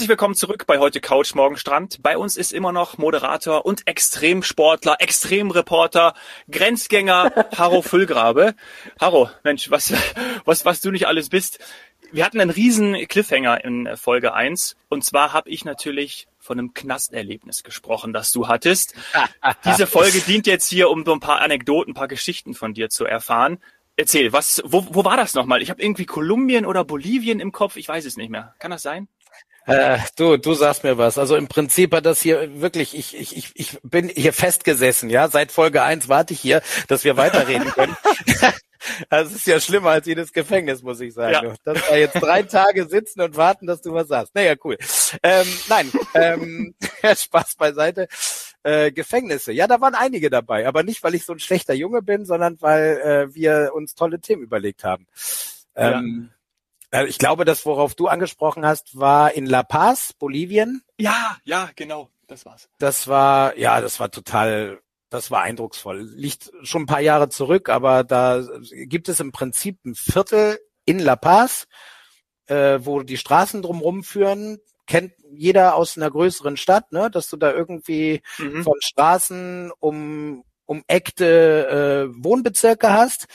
Herzlich willkommen zurück bei heute Couch Morgen Strand. Bei uns ist immer noch Moderator und Extremsportler, Extremreporter, Grenzgänger Harro Füllgrabe. Harro, Mensch, was, was, was du nicht alles bist. Wir hatten einen riesen Cliffhanger in Folge 1 und zwar habe ich natürlich von einem Knasterlebnis gesprochen, das du hattest. Diese Folge dient jetzt hier, um so ein paar Anekdoten, ein paar Geschichten von dir zu erfahren. Erzähl, was, wo, wo war das nochmal? Ich habe irgendwie Kolumbien oder Bolivien im Kopf, ich weiß es nicht mehr. Kann das sein? Äh, du, du sagst mir was. Also im Prinzip hat das hier wirklich, ich, ich, ich, ich bin hier festgesessen, ja. Seit Folge eins warte ich hier, dass wir weiterreden können. Das ist ja schlimmer als jedes Gefängnis, muss ich sagen. Ja. Dass wir jetzt drei Tage sitzen und warten, dass du was sagst. Naja, cool. Ähm, nein, ähm, Spaß beiseite. Äh, Gefängnisse. Ja, da waren einige dabei, aber nicht, weil ich so ein schlechter Junge bin, sondern weil äh, wir uns tolle Themen überlegt haben. Ähm, ja. Äh, ich glaube, das, worauf du angesprochen hast, war in La Paz, Bolivien. Ja, ja, genau, das war's. Das war, ja, das war total das war eindrucksvoll. Liegt schon ein paar Jahre zurück, aber da gibt es im Prinzip ein Viertel in La Paz, äh, wo die Straßen drumherum führen. Kennt jeder aus einer größeren Stadt, ne? dass du da irgendwie mhm. von Straßen um umeckte äh, Wohnbezirke hast.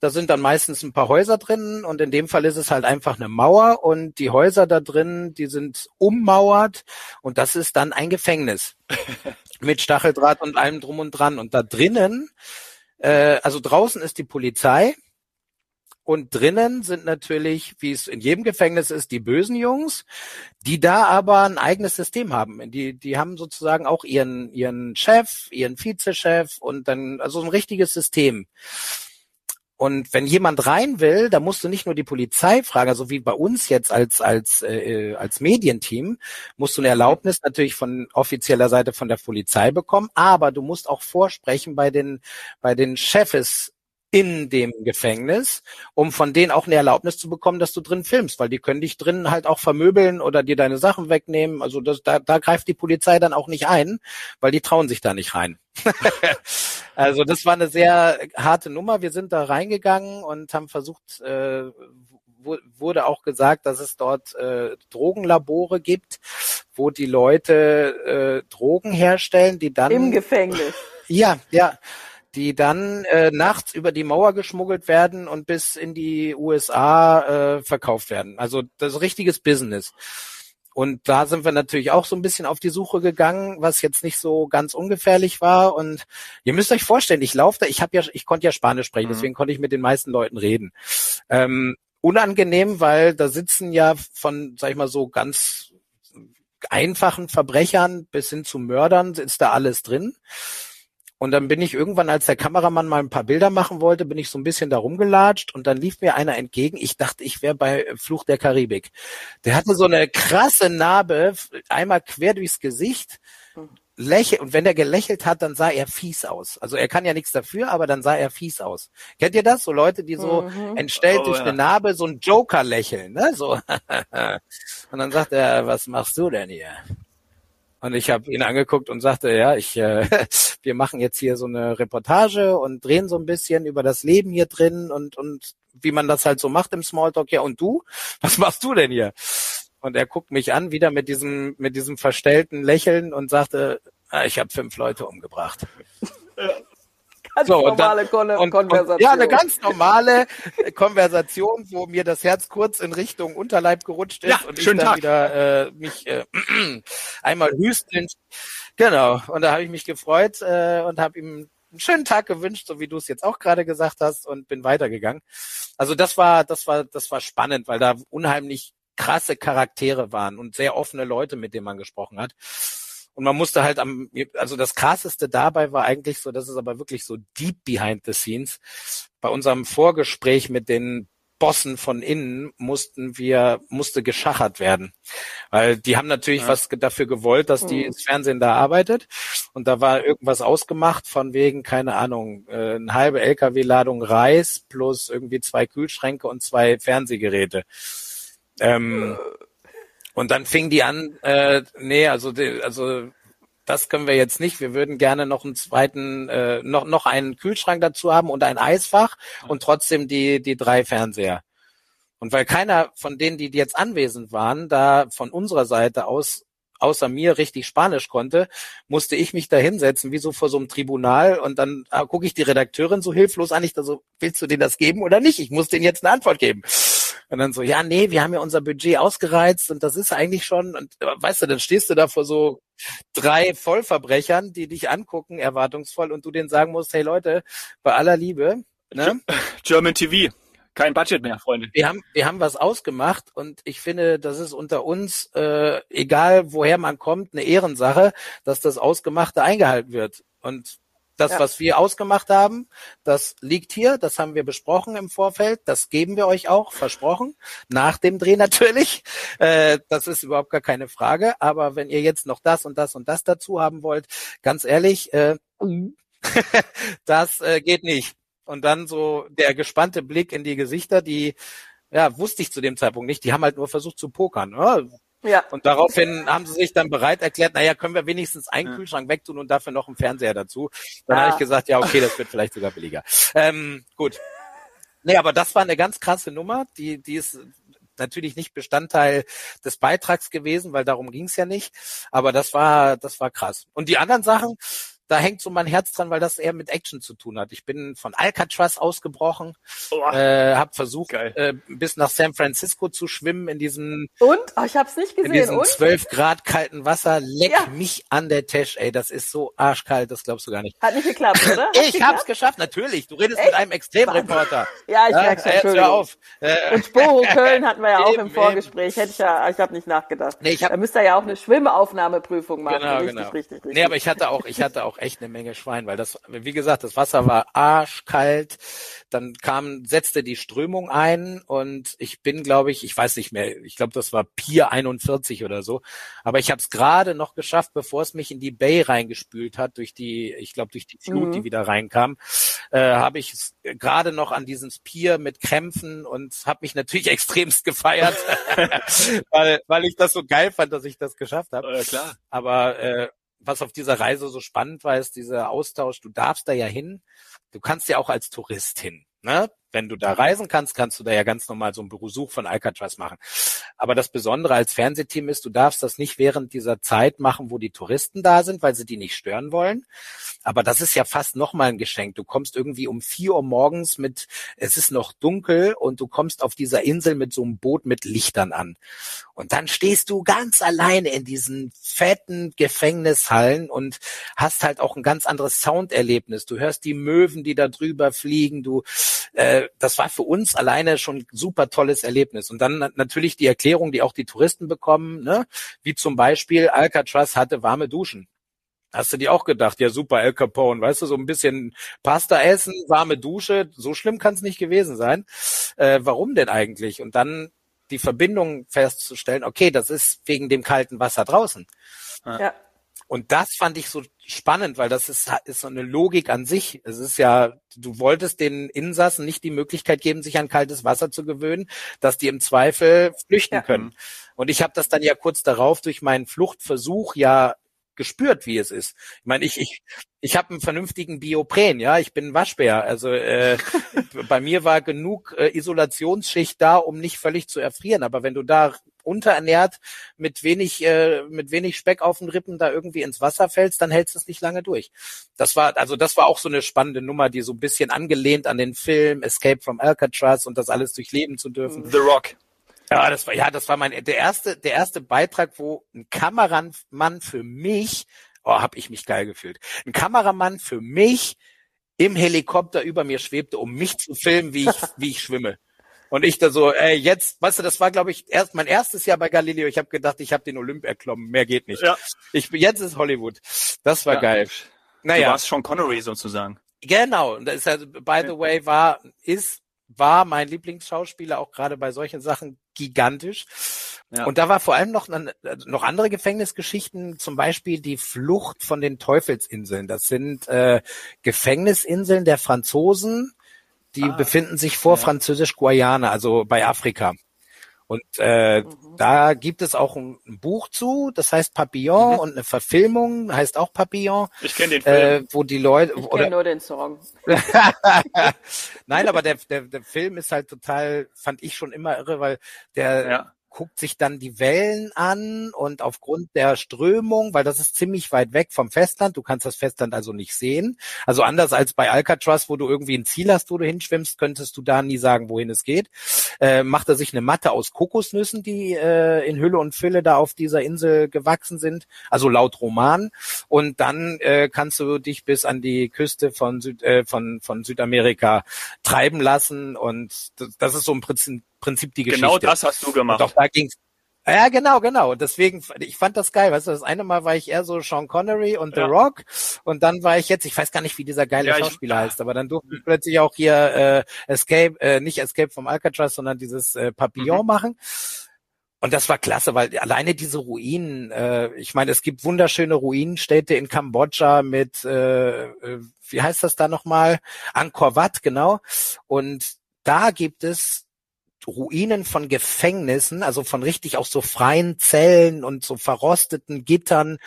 Da sind dann meistens ein paar Häuser drin und in dem Fall ist es halt einfach eine Mauer und die Häuser da drin, die sind ummauert und das ist dann ein Gefängnis. mit Stacheldraht und allem drum und dran. Und da drinnen, äh, also draußen ist die Polizei und drinnen sind natürlich, wie es in jedem Gefängnis ist, die bösen Jungs, die da aber ein eigenes System haben. Die, die haben sozusagen auch ihren, ihren Chef, ihren Vizechef und dann, also ein richtiges System. Und wenn jemand rein will, da musst du nicht nur die Polizei fragen, also wie bei uns jetzt als als äh, als Medienteam, musst du eine Erlaubnis natürlich von offizieller Seite von der Polizei bekommen, aber du musst auch vorsprechen bei den bei den Chefs in dem Gefängnis, um von denen auch eine Erlaubnis zu bekommen, dass du drin filmst, weil die können dich drin halt auch vermöbeln oder dir deine Sachen wegnehmen. Also das, da, da greift die Polizei dann auch nicht ein, weil die trauen sich da nicht rein. also das war eine sehr harte Nummer. Wir sind da reingegangen und haben versucht, äh, wurde auch gesagt, dass es dort äh, Drogenlabore gibt, wo die Leute äh, Drogen herstellen, die dann im Gefängnis. Ja, ja die dann äh, nachts über die Mauer geschmuggelt werden und bis in die USA äh, verkauft werden. Also das ist richtiges Business. Und da sind wir natürlich auch so ein bisschen auf die Suche gegangen, was jetzt nicht so ganz ungefährlich war. Und ihr müsst euch vorstellen, ich laufe da, ich habe ja, ich konnte ja Spanisch sprechen, mhm. deswegen konnte ich mit den meisten Leuten reden. Ähm, unangenehm, weil da sitzen ja von, sag ich mal so, ganz einfachen Verbrechern bis hin zu Mördern ist da alles drin. Und dann bin ich irgendwann, als der Kameramann mal ein paar Bilder machen wollte, bin ich so ein bisschen da rumgelatscht und dann lief mir einer entgegen. Ich dachte, ich wäre bei Fluch der Karibik. Der hatte so eine krasse Narbe, einmal quer durchs Gesicht. Lächel, und wenn er gelächelt hat, dann sah er fies aus. Also er kann ja nichts dafür, aber dann sah er fies aus. Kennt ihr das? So Leute, die so mhm. entstellt oh, durch ja. eine Narbe so ein Joker lächeln, ne? So. und dann sagt er, was machst du denn hier? Und ich habe ihn angeguckt und sagte, ja, ich, äh, wir machen jetzt hier so eine Reportage und drehen so ein bisschen über das Leben hier drin und und wie man das halt so macht im Smalltalk. Ja, und du? Was machst du denn hier? Und er guckt mich an, wieder mit diesem mit diesem verstellten Lächeln und sagte, ah, ich habe fünf Leute umgebracht. Ganz so, normale dann, und, Konversation. Und, ja, eine ganz normale Konversation, wo mir das Herz kurz in Richtung Unterleib gerutscht ist ja, und ich dann Tag. wieder äh, mich äh, einmal hüstelnd. Genau. Und da habe ich mich gefreut äh, und habe ihm einen schönen Tag gewünscht, so wie du es jetzt auch gerade gesagt hast, und bin weitergegangen. Also das war, das war, das war spannend, weil da unheimlich krasse Charaktere waren und sehr offene Leute, mit denen man gesprochen hat. Und man musste halt am, also das krasseste dabei war eigentlich so, das ist aber wirklich so deep behind the scenes. Bei unserem Vorgespräch mit den Bossen von innen mussten wir, musste geschachert werden. Weil die haben natürlich ja. was dafür gewollt, dass die mhm. ins Fernsehen da arbeitet. Und da war irgendwas ausgemacht von wegen, keine Ahnung, äh, eine halbe LKW-Ladung Reis plus irgendwie zwei Kühlschränke und zwei Fernsehgeräte. Ähm, äh und dann fing die an, äh, nee, also, also das können wir jetzt nicht. Wir würden gerne noch einen zweiten, äh, noch, noch einen Kühlschrank dazu haben und ein Eisfach und trotzdem die, die drei Fernseher. Und weil keiner von denen, die jetzt anwesend waren, da von unserer Seite aus außer mir richtig Spanisch konnte, musste ich mich da hinsetzen, wie so vor so einem Tribunal und dann ah, gucke ich die Redakteurin so hilflos an, ich da so, willst du denen das geben oder nicht? Ich muss denen jetzt eine Antwort geben. Und dann so, ja, nee, wir haben ja unser Budget ausgereizt und das ist eigentlich schon, und äh, weißt du, dann stehst du da vor so drei Vollverbrechern, die dich angucken, erwartungsvoll, und du denen sagen musst, hey Leute, bei aller Liebe, ne? German TV. Kein Budget mehr, Freunde. Wir haben, wir haben was ausgemacht und ich finde, das ist unter uns, äh, egal woher man kommt, eine Ehrensache, dass das Ausgemachte eingehalten wird. Und das, ja. was wir ausgemacht haben, das liegt hier, das haben wir besprochen im Vorfeld, das geben wir euch auch, versprochen, nach dem Dreh natürlich. Äh, das ist überhaupt gar keine Frage. Aber wenn ihr jetzt noch das und das und das dazu haben wollt, ganz ehrlich, äh, das äh, geht nicht. Und dann so der gespannte Blick in die Gesichter, die, ja, wusste ich zu dem Zeitpunkt nicht, die haben halt nur versucht zu pokern. Ne? Ja. Und daraufhin haben sie sich dann bereit erklärt, naja, können wir wenigstens einen ja. Kühlschrank wegtun und dafür noch einen Fernseher dazu. Dann ah. habe ich gesagt, ja, okay, das wird vielleicht sogar billiger. Ähm, gut. Nee, aber das war eine ganz krasse Nummer, die, die ist natürlich nicht Bestandteil des Beitrags gewesen, weil darum ging's ja nicht. Aber das war, das war krass. Und die anderen Sachen, da hängt so mein Herz dran, weil das eher mit Action zu tun hat. Ich bin von Alcatraz ausgebrochen, oh, äh, habe versucht, äh, bis nach San Francisco zu schwimmen in diesem und oh, ich hab's nicht gesehen. In diesem und? 12 Grad kalten Wasser. Leck ja. mich an der Tash, ey, das ist so arschkalt, das glaubst du gar nicht. Hat nicht geklappt, oder? Hat ich geklappt? hab's geschafft, natürlich. Du redest Echt? mit einem Extremreporter. Ja, ich ja, merk's schon. Hör auf. Äh, und Sporo Köln hatten wir ja auch im Vorgespräch. Hätte ich ja, ich habe nicht nachgedacht. Nee, ich hab, da müsst ihr ja auch eine Schwimmaufnahmeprüfung machen. Genau, richtig, genau. Richtig, richtig, Nee, aber ich hatte auch, ich hatte auch echt eine Menge Schwein, weil das, wie gesagt, das Wasser war arschkalt. Dann kam, setzte die Strömung ein und ich bin, glaube ich, ich weiß nicht mehr, ich glaube, das war Pier 41 oder so. Aber ich habe es gerade noch geschafft, bevor es mich in die Bay reingespült hat, durch die, ich glaube, durch die Flut, mhm. die wieder reinkam, äh, habe ich es gerade noch an diesem Pier mit Krämpfen und habe mich natürlich extremst gefeiert, weil, weil ich das so geil fand, dass ich das geschafft habe. Ja, klar. Aber äh, was auf dieser Reise so spannend war, ist dieser Austausch. Du darfst da ja hin. Du kannst ja auch als Tourist hin. Ne? Wenn du da reisen kannst, kannst du da ja ganz normal so einen Besuch von Alcatraz machen. Aber das Besondere als Fernsehteam ist, du darfst das nicht während dieser Zeit machen, wo die Touristen da sind, weil sie die nicht stören wollen. Aber das ist ja fast nochmal ein Geschenk. Du kommst irgendwie um vier Uhr morgens mit, es ist noch dunkel und du kommst auf dieser Insel mit so einem Boot mit Lichtern an. Und dann stehst du ganz alleine in diesen fetten Gefängnishallen und hast halt auch ein ganz anderes Sounderlebnis. Du hörst die Möwen, die da drüber fliegen. Du, äh, das war für uns alleine schon ein super tolles Erlebnis. Und dann natürlich die Erklärung, die auch die Touristen bekommen, ne? wie zum Beispiel Alcatraz hatte warme Duschen. Hast du dir auch gedacht, ja super, El Capone, weißt du, so ein bisschen Pasta essen, warme Dusche, so schlimm kann es nicht gewesen sein. Äh, warum denn eigentlich? Und dann die Verbindung festzustellen, okay, das ist wegen dem kalten Wasser draußen. Ja. Und das fand ich so spannend, weil das ist, ist so eine Logik an sich. Es ist ja, du wolltest den Insassen nicht die Möglichkeit geben, sich an kaltes Wasser zu gewöhnen, dass die im Zweifel flüchten ja. können. Und ich habe das dann ja kurz darauf durch meinen Fluchtversuch ja gespürt, wie es ist. Ich meine, ich ich ich habe einen vernünftigen Biopren, ja, ich bin ein Waschbär. Also äh, bei mir war genug äh, Isolationsschicht da, um nicht völlig zu erfrieren. Aber wenn du da unterernährt mit wenig äh, mit wenig Speck auf den Rippen da irgendwie ins Wasser fällst, dann hältst du es nicht lange durch. Das war also das war auch so eine spannende Nummer, die so ein bisschen angelehnt an den Film Escape from Alcatraz und das alles durchleben zu dürfen. The Rock. Ja, das war, ja, das war mein, der erste, der erste Beitrag, wo ein Kameramann für mich, oh, hab ich mich geil gefühlt. Ein Kameramann für mich im Helikopter über mir schwebte, um mich zu filmen, wie ich, wie ich schwimme. Und ich da so, ey, jetzt, weißt du, das war, glaube ich, erst mein erstes Jahr bei Galileo. Ich habe gedacht, ich habe den Olymp erklommen, mehr geht nicht. Ja. Ich, jetzt ist Hollywood. Das war ja. geil. Naja. Du warst schon Connery sozusagen. Genau. Und das ist also, by the way, war, ist war mein Lieblingsschauspieler auch gerade bei solchen Sachen gigantisch. Ja. Und da war vor allem noch, noch andere Gefängnisgeschichten, zum Beispiel die Flucht von den Teufelsinseln. Das sind äh, Gefängnisinseln der Franzosen, die ah, befinden sich vor ja. Französisch-Guayana, also bei Afrika. Und äh, mhm. da gibt es auch ein, ein, Buch zu, das heißt Papillon mhm. und eine Verfilmung heißt auch Papillon. Ich kenne den Film. Äh, wo die Leute ich kenne nur den Song. Nein, aber der, der der Film ist halt total, fand ich schon immer irre, weil der ja guckt sich dann die Wellen an und aufgrund der Strömung, weil das ist ziemlich weit weg vom Festland, du kannst das Festland also nicht sehen. Also anders als bei Alcatraz, wo du irgendwie ein Ziel hast, wo du hinschwimmst, könntest du da nie sagen, wohin es geht. Äh, macht er sich eine Matte aus Kokosnüssen, die äh, in Hülle und Fülle da auf dieser Insel gewachsen sind, also laut Roman. Und dann äh, kannst du dich bis an die Küste von, Süd, äh, von, von Südamerika treiben lassen. Und das, das ist so im Prinzip Prinzip die genau Geschichte. Genau das hast du gemacht. Und auch da ging's ja, genau, genau. Und deswegen, ich fand das geil. Weißt du, das eine Mal war ich eher so Sean Connery und The ja. Rock. Und dann war ich jetzt, ich weiß gar nicht, wie dieser geile ja, Schauspieler ich, heißt, aber dann durfte ich plötzlich auch hier äh, Escape, äh, nicht Escape vom Alcatraz, sondern dieses äh, Papillon mhm. machen. Und das war klasse, weil alleine diese Ruinen, äh, ich meine, es gibt wunderschöne Ruinenstädte in Kambodscha mit, äh, äh, wie heißt das da nochmal? Angkor Wat, genau. Und da gibt es Ruinen von Gefängnissen, also von richtig auch so freien Zellen und so verrosteten Gittern,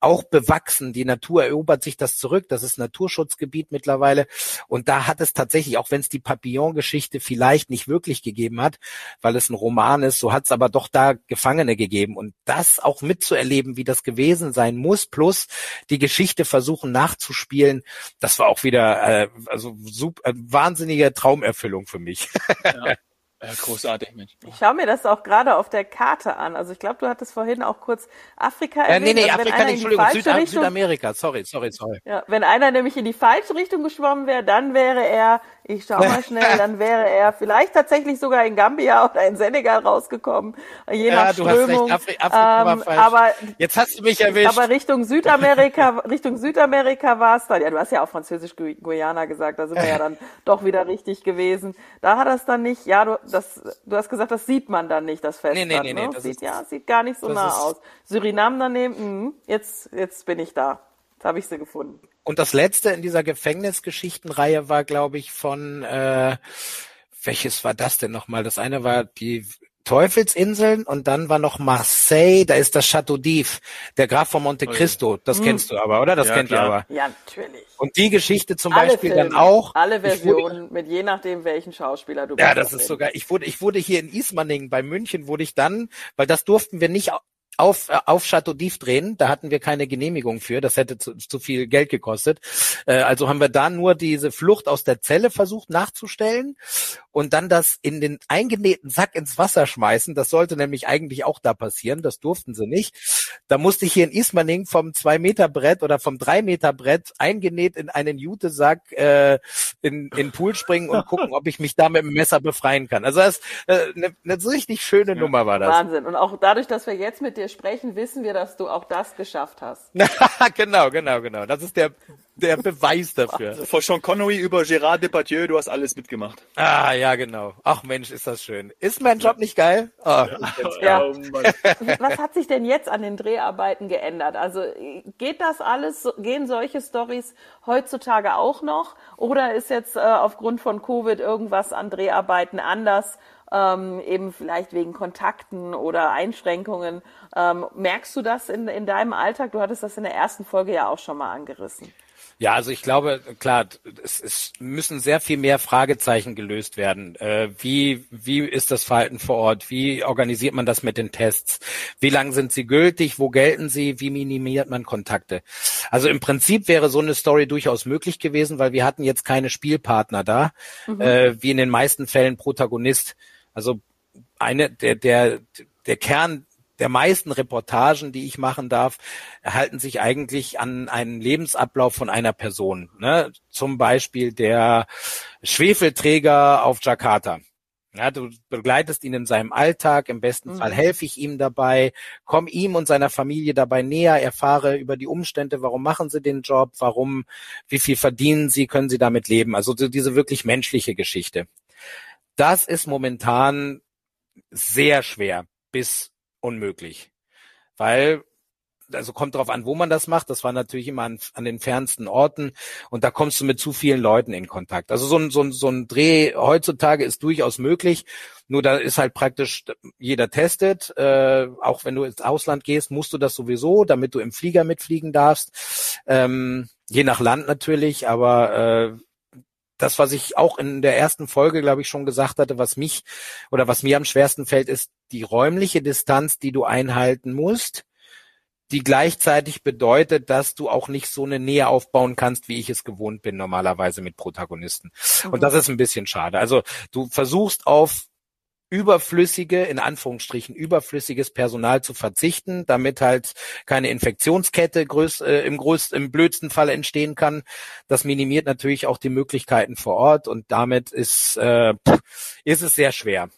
auch bewachsen. Die Natur erobert sich das zurück. Das ist Naturschutzgebiet mittlerweile. Und da hat es tatsächlich, auch wenn es die Papillon-Geschichte vielleicht nicht wirklich gegeben hat, weil es ein Roman ist, so hat es aber doch da Gefangene gegeben. Und das auch mitzuerleben, wie das gewesen sein muss, plus die Geschichte versuchen nachzuspielen, das war auch wieder äh, also super, äh, wahnsinnige Traumerfüllung für mich. Ja. Ja, großartig, Mensch. Ich schaue mir das auch gerade auf der Karte an. Also ich glaube, du hattest vorhin auch kurz Afrika erwähnt. Äh, nee, nee, also Afrika, nicht, Entschuldigung, Süd Richtung, Südamerika, sorry, sorry, sorry. Ja, wenn einer nämlich in die falsche Richtung geschwommen wäre, dann wäre er ich schau mal schnell, dann wäre er vielleicht tatsächlich sogar in Gambia oder in Senegal rausgekommen, je ja, nach Strömung. Hast recht. Afri Afrika ähm, war falsch. Aber, Jetzt hast du mich erwischt. Aber Richtung Südamerika, Richtung Südamerika war es dann. Ja, du hast ja auch Französisch Guyana gesagt, da sind wir ja dann doch wieder richtig gewesen. Da hat er es dann nicht, ja, du, das, du hast gesagt, das sieht man dann nicht, das Festland. Nee, nee, nee, nee, ne? das sieht, ist, ja, sieht gar nicht so nah aus. Surinam daneben, mh, jetzt, jetzt bin ich da. Jetzt habe ich sie gefunden. Und das letzte in dieser Gefängnisgeschichtenreihe war, glaube ich, von äh, welches war das denn nochmal? Das eine war die Teufelsinseln und dann war noch Marseille, da ist das Chateau d'If, der Graf von Monte oh Cristo. Das hm. kennst du aber, oder? Das ja, kennt klar. ihr aber. Ja, natürlich. Und die Geschichte zum alle Beispiel Filme, dann auch. Alle Versionen, wurde, mit je nachdem, welchen Schauspieler du Ja, das ist sogar, ich wurde, ich wurde hier in Ismaning bei München, wurde ich dann, weil das durften wir nicht auf, äh, auf Chateau d'If drehen. Da hatten wir keine Genehmigung für. Das hätte zu, zu viel Geld gekostet. Äh, also haben wir da nur diese Flucht aus der Zelle versucht nachzustellen und dann das in den eingenähten Sack ins Wasser schmeißen. Das sollte nämlich eigentlich auch da passieren. Das durften sie nicht. Da musste ich hier in Ismaning vom zwei Meter Brett oder vom drei Meter Brett eingenäht in einen Jutesack äh, in, in den Pool springen und gucken, ob ich mich da mit dem Messer befreien kann. Also das äh, eine, eine richtig schöne Nummer war das. Wahnsinn. Und auch dadurch, dass wir jetzt mit dir sprechen, wissen wir, dass du auch das geschafft hast. genau, genau, genau. Das ist der, der Beweis dafür. Also von Sean Connery über Gérard Depardieu, du hast alles mitgemacht. Ah, ja, genau. Ach Mensch, ist das schön. Ist mein Job nicht geil? Oh, ja. Oh Was hat sich denn jetzt an den Dreharbeiten geändert? Also geht das alles, gehen solche Stories heutzutage auch noch? Oder ist jetzt äh, aufgrund von Covid irgendwas an Dreharbeiten anders? ähm, eben vielleicht wegen Kontakten oder Einschränkungen. Ähm, merkst du das in, in deinem Alltag? Du hattest das in der ersten Folge ja auch schon mal angerissen. Ja, also ich glaube, klar, es, es müssen sehr viel mehr Fragezeichen gelöst werden. Äh, wie, wie ist das Verhalten vor Ort? Wie organisiert man das mit den Tests? Wie lang sind sie gültig? Wo gelten sie? Wie minimiert man Kontakte? Also im Prinzip wäre so eine Story durchaus möglich gewesen, weil wir hatten jetzt keine Spielpartner da, mhm. äh, wie in den meisten Fällen Protagonist. Also eine der der der Kern der meisten Reportagen, die ich machen darf, halten sich eigentlich an einen Lebensablauf von einer Person. Ne? Zum Beispiel der Schwefelträger auf Jakarta. Ja, du begleitest ihn in seinem Alltag, im besten mhm. Fall helfe ich ihm dabei, komm ihm und seiner Familie dabei näher, erfahre über die Umstände, warum machen sie den Job, warum, wie viel verdienen sie, können sie damit leben. Also diese wirklich menschliche Geschichte. Das ist momentan sehr schwer bis unmöglich, weil also kommt drauf an, wo man das macht. Das war natürlich immer an, an den fernsten Orten und da kommst du mit zu vielen Leuten in Kontakt. Also so ein, so ein, so ein Dreh heutzutage ist durchaus möglich. Nur da ist halt praktisch, jeder testet. Äh, auch wenn du ins Ausland gehst, musst du das sowieso, damit du im Flieger mitfliegen darfst. Ähm, je nach Land natürlich, aber äh, das, was ich auch in der ersten Folge, glaube ich, schon gesagt hatte, was mich oder was mir am schwersten fällt, ist die räumliche Distanz, die du einhalten musst, die gleichzeitig bedeutet, dass du auch nicht so eine Nähe aufbauen kannst, wie ich es gewohnt bin normalerweise mit Protagonisten. Mhm. Und das ist ein bisschen schade. Also du versuchst auf überflüssige, in Anführungsstrichen überflüssiges Personal zu verzichten, damit halt keine Infektionskette größ, äh, im, größten, im blödsten Fall entstehen kann. Das minimiert natürlich auch die Möglichkeiten vor Ort und damit ist, äh, ist es sehr schwer.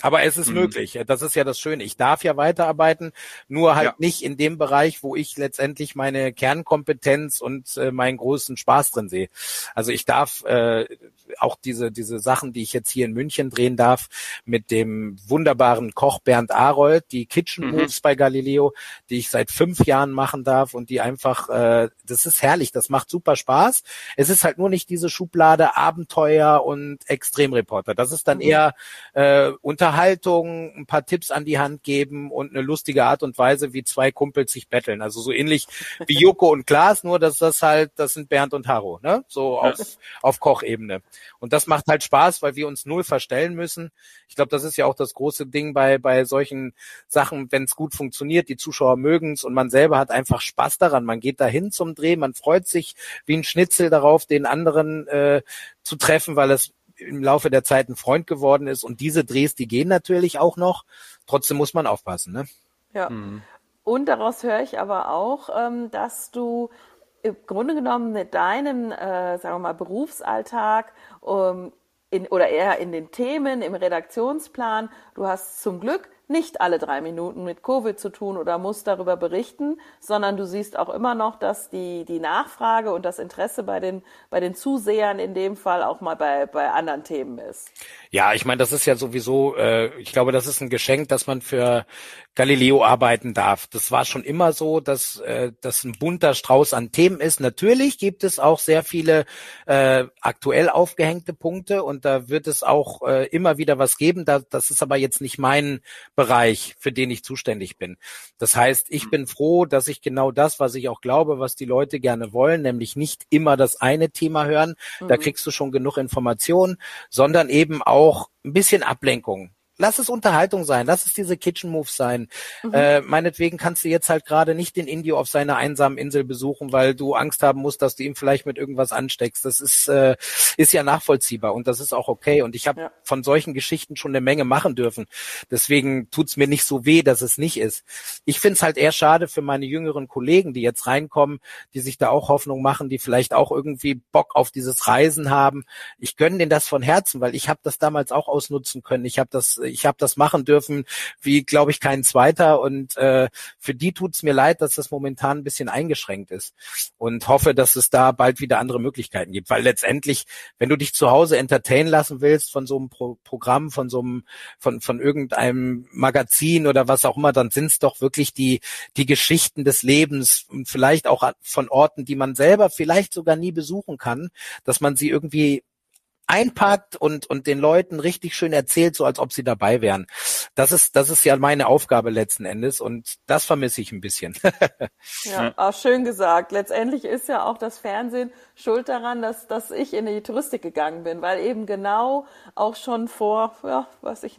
Aber es ist mhm. möglich. Das ist ja das Schöne. Ich darf ja weiterarbeiten, nur halt ja. nicht in dem Bereich, wo ich letztendlich meine Kernkompetenz und äh, meinen großen Spaß drin sehe. Also ich darf äh, auch diese diese Sachen, die ich jetzt hier in München drehen darf, mit dem wunderbaren Koch Bernd Arold, die Kitchen mhm. Moves mhm. bei Galileo, die ich seit fünf Jahren machen darf und die einfach, äh, das ist herrlich, das macht super Spaß. Es ist halt nur nicht diese Schublade Abenteuer und Extremreporter. Das ist dann mhm. eher äh, unter Unterhaltung, ein paar Tipps an die Hand geben und eine lustige Art und Weise, wie zwei Kumpels sich betteln. Also so ähnlich wie Joko und Klaas, nur dass das halt, das sind Bernd und Harro, ne? So auf, ja. auf Kochebene. Und das macht halt Spaß, weil wir uns null verstellen müssen. Ich glaube, das ist ja auch das große Ding bei, bei solchen Sachen, wenn es gut funktioniert, die Zuschauer mögen es und man selber hat einfach Spaß daran. Man geht dahin zum Dreh, man freut sich wie ein Schnitzel darauf, den anderen äh, zu treffen, weil es im Laufe der Zeit ein Freund geworden ist. Und diese Drehs, die gehen natürlich auch noch. Trotzdem muss man aufpassen. Ne? Ja. Mhm. Und daraus höre ich aber auch, ähm, dass du im Grunde genommen mit deinem, äh, sagen wir mal, Berufsalltag ähm, in, oder eher in den Themen, im Redaktionsplan, du hast zum Glück nicht alle drei Minuten mit Covid zu tun oder musst darüber berichten, sondern du siehst auch immer noch, dass die, die Nachfrage und das Interesse bei den, bei den Zusehern in dem Fall auch mal bei, bei anderen Themen ist. Ja, ich meine, das ist ja sowieso, äh, ich glaube, das ist ein Geschenk, dass man für Galileo arbeiten darf. Das war schon immer so, dass äh, das ein bunter Strauß an Themen ist. Natürlich gibt es auch sehr viele äh, aktuell aufgehängte Punkte und da wird es auch äh, immer wieder was geben. Da, das ist aber jetzt nicht mein Bereich, für den ich zuständig bin. Das heißt, ich bin froh, dass ich genau das, was ich auch glaube, was die Leute gerne wollen, nämlich nicht immer das eine Thema hören, mhm. da kriegst du schon genug Informationen, sondern eben auch auch ein bisschen Ablenkung lass es Unterhaltung sein, lass es diese Kitchen Moves sein. Mhm. Äh, meinetwegen kannst du jetzt halt gerade nicht den Indio auf seiner einsamen Insel besuchen, weil du Angst haben musst, dass du ihm vielleicht mit irgendwas ansteckst. Das ist, äh, ist ja nachvollziehbar und das ist auch okay. Und ich habe ja. von solchen Geschichten schon eine Menge machen dürfen. Deswegen tut's mir nicht so weh, dass es nicht ist. Ich find's halt eher schade für meine jüngeren Kollegen, die jetzt reinkommen, die sich da auch Hoffnung machen, die vielleicht auch irgendwie Bock auf dieses Reisen haben. Ich gönne denen das von Herzen, weil ich habe das damals auch ausnutzen können. Ich habe das ich habe das machen dürfen, wie glaube ich kein zweiter. Und äh, für die tut es mir leid, dass das momentan ein bisschen eingeschränkt ist. Und hoffe, dass es da bald wieder andere Möglichkeiten gibt. Weil letztendlich, wenn du dich zu Hause entertainen lassen willst von so einem Pro Programm, von so einem, von, von irgendeinem Magazin oder was auch immer, dann sind es doch wirklich die, die Geschichten des Lebens und vielleicht auch von Orten, die man selber vielleicht sogar nie besuchen kann, dass man sie irgendwie einpackt und, und den Leuten richtig schön erzählt, so als ob sie dabei wären. Das ist, das ist ja meine Aufgabe letzten Endes und das vermisse ich ein bisschen. ja, auch schön gesagt. Letztendlich ist ja auch das Fernsehen schuld daran, dass, dass ich in die Touristik gegangen bin, weil eben genau auch schon vor, ja, was ich,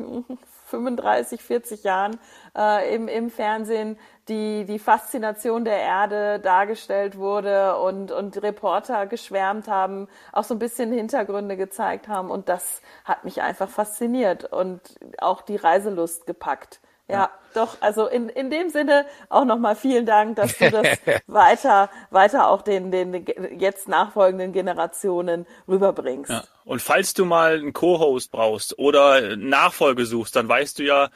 35, 40 Jahren äh, im, im Fernsehen die, die Faszination der Erde dargestellt wurde und, und Reporter geschwärmt haben, auch so ein bisschen Hintergründe gezeigt haben. Und das hat mich einfach fasziniert und auch die Reiselust gepackt. Ja, ja, doch, also in, in dem Sinne auch nochmal vielen Dank, dass du das weiter, weiter auch den, den jetzt nachfolgenden Generationen rüberbringst. Ja. Und falls du mal einen Co-Host brauchst oder Nachfolge suchst, dann weißt du ja,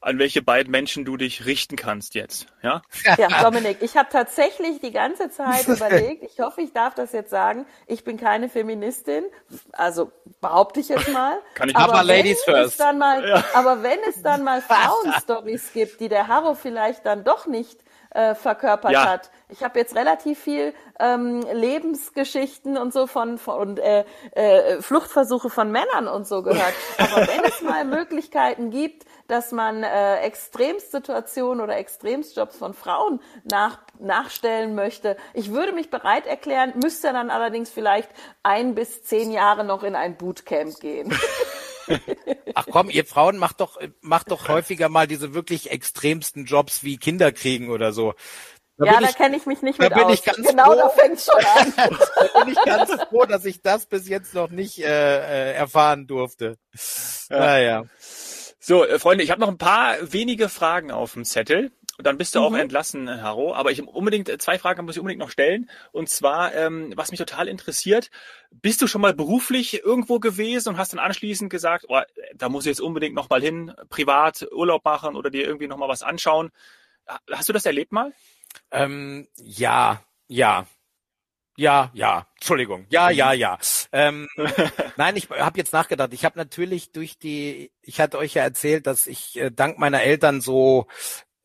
an welche beiden Menschen du dich richten kannst jetzt, ja? Ja, Dominik, ich habe tatsächlich die ganze Zeit überlegt, ich hoffe, ich darf das jetzt sagen, ich bin keine Feministin, also behaupte ich jetzt mal. Kann ich aber mal Ladies first. Dann mal, ja. Aber wenn es dann mal Frauenstories gibt, die der Harro vielleicht dann doch nicht äh, verkörpert ja. hat. Ich habe jetzt relativ viel ähm, Lebensgeschichten und so von, von und äh, äh, Fluchtversuche von Männern und so gehört. Aber wenn es mal Möglichkeiten gibt, dass man äh, Extremsituationen oder Extremsjobs von Frauen nach, nachstellen möchte, ich würde mich bereit erklären, müsste dann allerdings vielleicht ein bis zehn Jahre noch in ein Bootcamp gehen. Ach komm, ihr Frauen macht doch, macht doch häufiger mal diese wirklich extremsten Jobs wie Kinder kriegen oder so. Da ja, da kenne ich mich nicht mit da bin aus. Ich ganz genau, froh, da fängt schon an. da bin ich ganz froh, dass ich das bis jetzt noch nicht äh, äh erfahren durfte. Ja. Naja. So, äh, Freunde, ich habe noch ein paar wenige Fragen auf dem Zettel. Dann bist du mhm. auch entlassen, Haro. Aber ich unbedingt äh, zwei Fragen muss ich unbedingt noch stellen. Und zwar, ähm, was mich total interessiert, bist du schon mal beruflich irgendwo gewesen und hast dann anschließend gesagt, oh, da muss ich jetzt unbedingt noch mal hin, privat Urlaub machen oder dir irgendwie noch mal was anschauen? Hast du das erlebt mal? Ähm, ja, ja. Ja, ja, Entschuldigung. Ja, ja, ja. Ähm, nein, ich habe jetzt nachgedacht. Ich habe natürlich durch die, ich hatte euch ja erzählt, dass ich äh, dank meiner Eltern so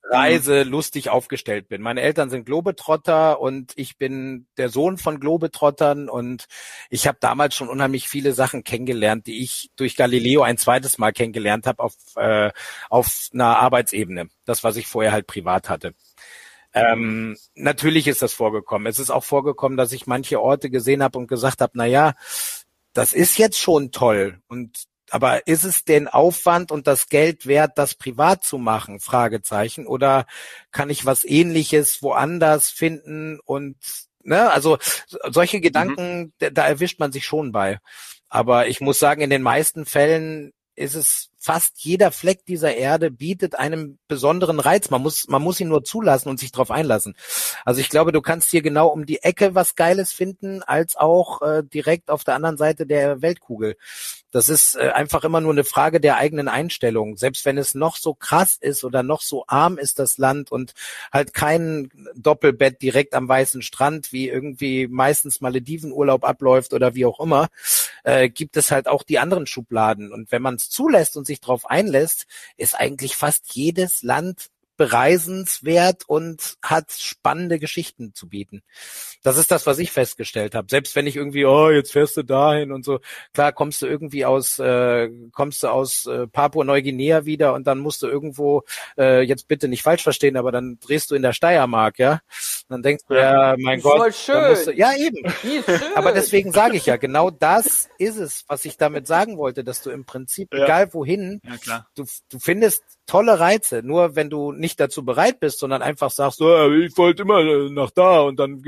Reise lustig aufgestellt bin. Meine Eltern sind Globetrotter und ich bin der Sohn von Globetrottern und ich habe damals schon unheimlich viele Sachen kennengelernt, die ich durch Galileo ein zweites Mal kennengelernt habe auf, äh, auf einer Arbeitsebene. Das, was ich vorher halt privat hatte. Ähm, natürlich ist das vorgekommen. Es ist auch vorgekommen, dass ich manche Orte gesehen habe und gesagt habe, na ja, das ist jetzt schon toll und aber ist es den Aufwand und das Geld wert, das privat zu machen? Fragezeichen. Oder kann ich was ähnliches woanders finden und ne, also solche mhm. Gedanken, mhm. da, da erwischt man sich schon bei. Aber ich muss sagen, in den meisten Fällen ist es fast jeder Fleck dieser Erde bietet einem besonderen Reiz. Man muss, man muss ihn nur zulassen und sich darauf einlassen. Also ich glaube, du kannst hier genau um die Ecke was Geiles finden, als auch äh, direkt auf der anderen Seite der Weltkugel. Das ist äh, einfach immer nur eine Frage der eigenen Einstellung. Selbst wenn es noch so krass ist oder noch so arm ist das Land und halt kein Doppelbett direkt am weißen Strand, wie irgendwie meistens Maledivenurlaub abläuft oder wie auch immer, äh, gibt es halt auch die anderen Schubladen. Und wenn man es zulässt und sich darauf einlässt, ist eigentlich fast jedes Land bereisenswert und hat spannende Geschichten zu bieten. Das ist das, was ich festgestellt habe. Selbst wenn ich irgendwie, oh, jetzt fährst du dahin und so, klar kommst du irgendwie aus, äh, kommst du aus äh, Papua-Neuguinea wieder und dann musst du irgendwo, äh, jetzt bitte nicht falsch verstehen, aber dann drehst du in der Steiermark, ja. dann denkst du, ja, mein ist Gott, voll schön. Du, ja eben. Aber deswegen sage ich ja, genau das ist es, was ich damit sagen wollte, dass du im Prinzip, ja. egal wohin, ja, du, du findest tolle Reize. Nur wenn du nicht dazu bereit bist, sondern einfach sagst, so, ich wollte immer nach da und dann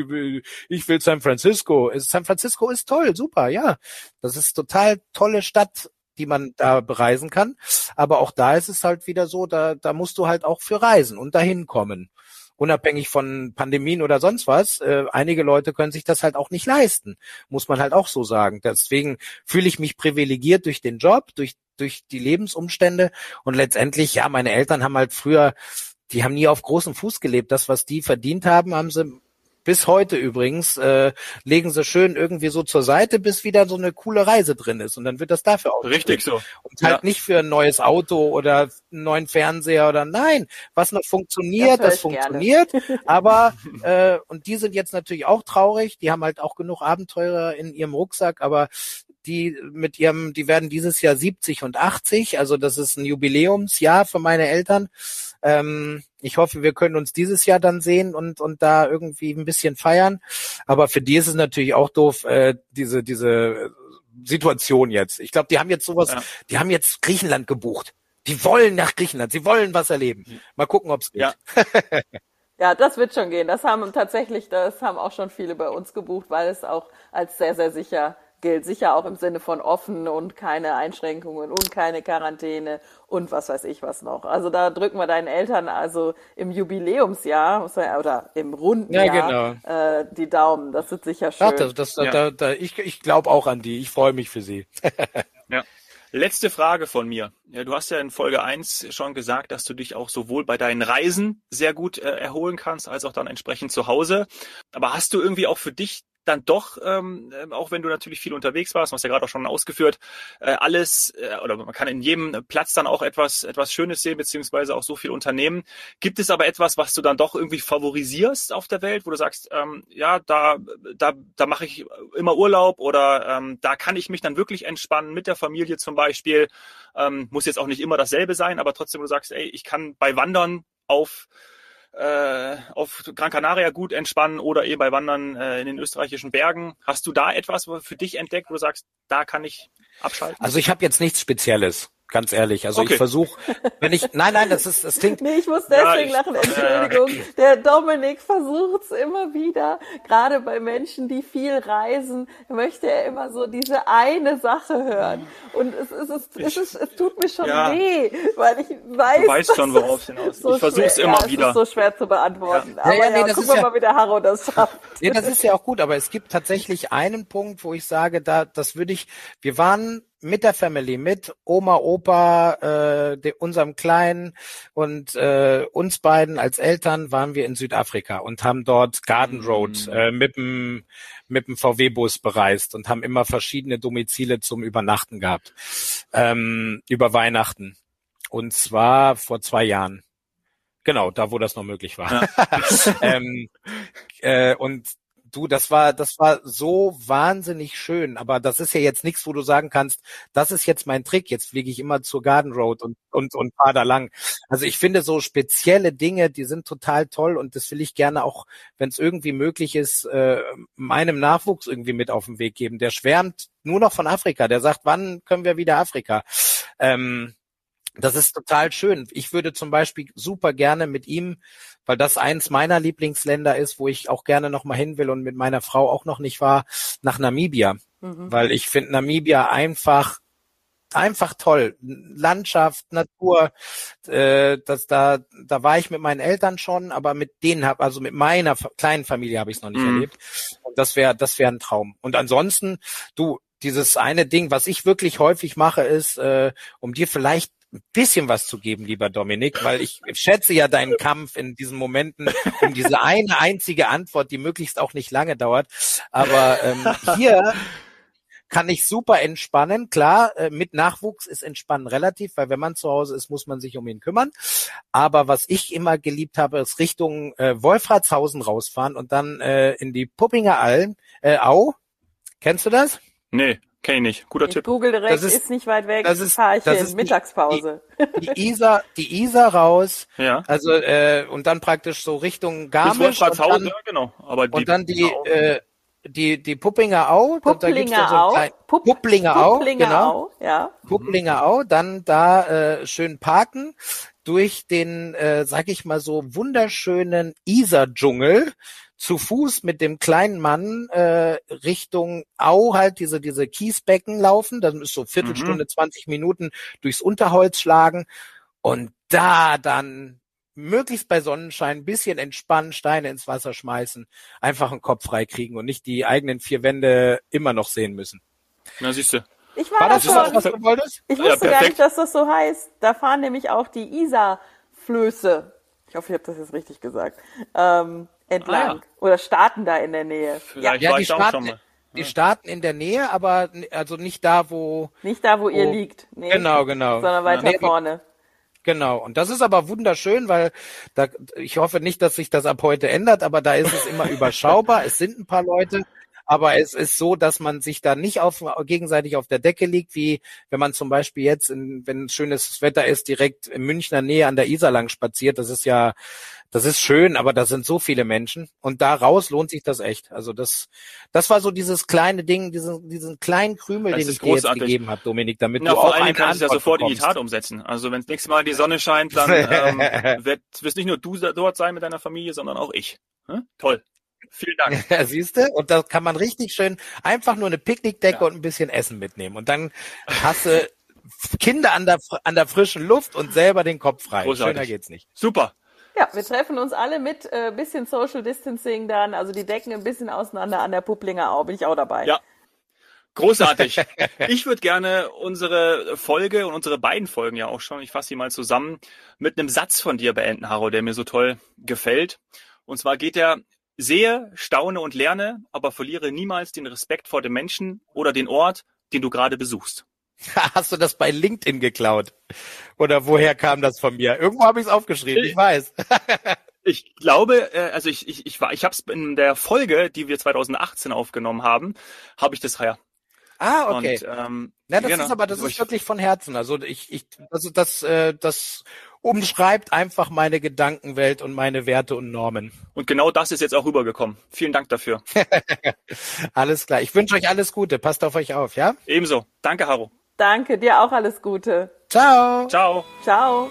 ich will San Francisco. San Francisco ist toll, super, ja. Das ist total tolle Stadt, die man da bereisen kann. Aber auch da ist es halt wieder so, da, da musst du halt auch für reisen und dahin kommen. Unabhängig von Pandemien oder sonst was. Äh, einige Leute können sich das halt auch nicht leisten, muss man halt auch so sagen. Deswegen fühle ich mich privilegiert durch den Job, durch durch die Lebensumstände und letztendlich, ja, meine Eltern haben halt früher, die haben nie auf großem Fuß gelebt. Das, was die verdient haben, haben sie bis heute übrigens, äh, legen sie schön irgendwie so zur Seite, bis wieder so eine coole Reise drin ist. Und dann wird das dafür auch. Richtig so. Und halt ja. nicht für ein neues Auto oder einen neuen Fernseher oder nein. Was noch funktioniert, das, das funktioniert. aber äh, und die sind jetzt natürlich auch traurig. Die haben halt auch genug Abenteurer in ihrem Rucksack, aber die mit ihrem, die werden dieses Jahr 70 und 80, also das ist ein Jubiläumsjahr für meine Eltern. Ähm, ich hoffe, wir können uns dieses Jahr dann sehen und und da irgendwie ein bisschen feiern. Aber für die ist es natürlich auch doof, äh, diese diese Situation jetzt. Ich glaube, die haben jetzt sowas, ja. die haben jetzt Griechenland gebucht. Die wollen nach Griechenland, sie wollen was erleben. Mal gucken, ob's geht. Ja. Ja, das wird schon gehen. Das haben tatsächlich, das haben auch schon viele bei uns gebucht, weil es auch als sehr, sehr sicher gilt. Sicher auch im Sinne von offen und keine Einschränkungen und keine Quarantäne und was weiß ich was noch. Also da drücken wir deinen Eltern also im Jubiläumsjahr oder im runden ja, Jahr genau. äh, die Daumen. Das wird sicher schön. Ja, das, das, ja. Da, da, ich ich glaube auch an die. Ich freue mich für sie. ja. Letzte Frage von mir. Ja, du hast ja in Folge 1 schon gesagt, dass du dich auch sowohl bei deinen Reisen sehr gut äh, erholen kannst, als auch dann entsprechend zu Hause. Aber hast du irgendwie auch für dich dann doch, ähm, äh, auch wenn du natürlich viel unterwegs warst, hast ja gerade auch schon ausgeführt, äh, alles äh, oder man kann in jedem Platz dann auch etwas etwas Schönes sehen beziehungsweise auch so viel unternehmen. Gibt es aber etwas, was du dann doch irgendwie favorisierst auf der Welt, wo du sagst, ähm, ja, da da da mache ich immer Urlaub oder ähm, da kann ich mich dann wirklich entspannen mit der Familie zum Beispiel. Ähm, muss jetzt auch nicht immer dasselbe sein, aber trotzdem, wo du sagst, ey, ich kann bei Wandern auf äh, auf Gran Canaria gut entspannen oder eben bei Wandern äh, in den österreichischen Bergen. Hast du da etwas für dich entdeckt, wo du sagst, da kann ich abschalten? Also ich habe jetzt nichts Spezielles ganz ehrlich. Also okay. ich versuche, wenn ich, nein, nein, das ist, das klingt. Nee, ich muss deswegen ja, ich, lachen, Entschuldigung. Äh, der Dominik versucht es immer wieder, gerade bei Menschen, die viel reisen, möchte er immer so diese eine Sache hören. Und es, ist, es, es, ist, es tut mir schon ja. weh, weil ich weiß. Du weißt schon, worauf es hinaus so Ich versuche es immer ja, wieder. Es ist so schwer zu beantworten. Aber ja, nee, gucken wir mal, wie der Harro das schafft. Ja, das ist ja auch gut, aber es gibt tatsächlich einen Punkt, wo ich sage, da, das würde ich, wir waren mit der Family, mit Oma, Opa, äh, de, unserem Kleinen und äh, uns beiden als Eltern waren wir in Südafrika und haben dort Garden mhm. Road äh, mit dem mit dem VW-Bus bereist und haben immer verschiedene Domizile zum Übernachten gehabt ähm, über Weihnachten und zwar vor zwei Jahren. Genau, da wo das noch möglich war. Ja. ähm, äh, und Du, das war, das war so wahnsinnig schön. Aber das ist ja jetzt nichts, wo du sagen kannst, das ist jetzt mein Trick. Jetzt fliege ich immer zur Garden Road und, und, und fahr da lang. Also ich finde so spezielle Dinge, die sind total toll und das will ich gerne auch, wenn es irgendwie möglich ist, äh, meinem Nachwuchs irgendwie mit auf den Weg geben. Der schwärmt nur noch von Afrika. Der sagt, wann können wir wieder Afrika? Ähm, das ist total schön. Ich würde zum Beispiel super gerne mit ihm, weil das eins meiner Lieblingsländer ist, wo ich auch gerne noch mal hin will und mit meiner Frau auch noch nicht war, nach Namibia. Mhm. Weil ich finde Namibia einfach einfach toll. Landschaft, Natur, äh, das da da war ich mit meinen Eltern schon, aber mit denen hab also mit meiner kleinen Familie habe ich es noch nicht mhm. erlebt. Und das wäre das wäre ein Traum. Und ansonsten, du dieses eine Ding, was ich wirklich häufig mache, ist, äh, um dir vielleicht ein bisschen was zu geben, lieber Dominik, weil ich schätze ja deinen Kampf in diesen Momenten um diese eine einzige Antwort, die möglichst auch nicht lange dauert. Aber ähm, hier kann ich super entspannen. Klar, äh, mit Nachwuchs ist Entspannen relativ, weil wenn man zu Hause ist, muss man sich um ihn kümmern. Aber was ich immer geliebt habe, ist Richtung äh, Wolfratshausen rausfahren und dann äh, in die Puppinger Alm, äh, Au. Kennst du das? Nee. Kenn ich nicht. Guter ich Tipp. Google direkt, das ist, ist nicht weit weg. Das ist, fahre ich das in Mittagspause. Die, die, Isar, die Isar raus. Ja. Also äh, und dann praktisch so Richtung Garmisch. und dann, ja, genau. Aber die, und dann die äh, die die Puppinger Au. Pupplinger so Au. Pupp, Pupplinger Au. Pupplinger genau. Au. Ja. Pupplinger Au. Dann da äh, schön parken durch den, äh, sag ich mal so, wunderschönen Isar-Dschungel zu Fuß mit dem kleinen Mann äh, Richtung Au halt diese diese Kiesbecken laufen. Dann ist so Viertelstunde, mhm. 20 Minuten durchs Unterholz schlagen und da dann möglichst bei Sonnenschein ein bisschen entspannen, Steine ins Wasser schmeißen, einfach einen Kopf frei kriegen und nicht die eigenen vier Wände immer noch sehen müssen. Na siehst du. Ich war, war das schon. Was du wolltest? Ich wusste ja, gar nicht, dass das so heißt. Da fahren nämlich auch die Isar-Flöße. Ich hoffe, ich habe das jetzt richtig gesagt. Ähm, entlang ah, ja. oder starten da in der Nähe. Vielleicht ja, die starten, die starten in der Nähe, aber also nicht da, wo nicht da, wo, wo ihr liegt. Nee, genau, genau. Sondern weiter nee, vorne. Genau. Und das ist aber wunderschön, weil da, ich hoffe nicht, dass sich das ab heute ändert, aber da ist es immer überschaubar. Es sind ein paar Leute, aber es ist so, dass man sich da nicht auf, gegenseitig auf der Decke liegt, wie wenn man zum Beispiel jetzt, in, wenn schönes Wetter ist, direkt in Münchner Nähe an der Isar lang spaziert. Das ist ja, das ist schön, aber da sind so viele Menschen und da raus lohnt sich das echt. Also das, das war so dieses kleine Ding, diesen, diesen kleinen Krümel, das den ich dir jetzt gegeben habe, Dominik, damit ja, du auch eine kannst ja sofort bekommst. in die Tat umsetzen. Also wenn das nächste Mal die Sonne scheint, dann ähm, wird, wirst nicht nur du dort sein mit deiner Familie, sondern auch ich. Hm? Toll. Vielen Dank. Ja, siehst du? Und da kann man richtig schön einfach nur eine Picknickdecke ja. und ein bisschen Essen mitnehmen. Und dann hast du Kinder an der, an der frischen Luft und selber den Kopf frei. Großartig. Schöner geht's nicht. Super. Ja, wir treffen uns alle mit äh, bisschen Social Distancing dann, also die Decken ein bisschen auseinander an der Pupplinger Au, bin ich auch dabei. Ja. Großartig. ich würde gerne unsere Folge und unsere beiden Folgen ja auch schon, ich fasse sie mal zusammen, mit einem Satz von dir beenden, Haro, der mir so toll gefällt. Und zwar geht er sehe, staune und lerne, aber verliere niemals den Respekt vor dem Menschen oder den Ort, den du gerade besuchst. Hast du das bei LinkedIn geklaut? Oder woher kam das von mir? Irgendwo habe ich es aufgeschrieben, ich weiß. Ich glaube, äh, also ich, ich, ich war, ich habe es in der Folge, die wir 2018 aufgenommen haben, habe ich das ja. Ah, okay. Und, ähm, Na, das genau. ist aber das ist ich- wirklich von Herzen. Also ich, ich, also das, äh, das umschreibt einfach meine Gedankenwelt und meine Werte und Normen. Und genau das ist jetzt auch rübergekommen. Vielen Dank dafür. Alles klar. Ich wünsche euch alles Gute. Passt auf euch auf, ja? Ebenso. Danke, Haro. Danke, dir auch alles Gute. Ciao. Ciao. Ciao.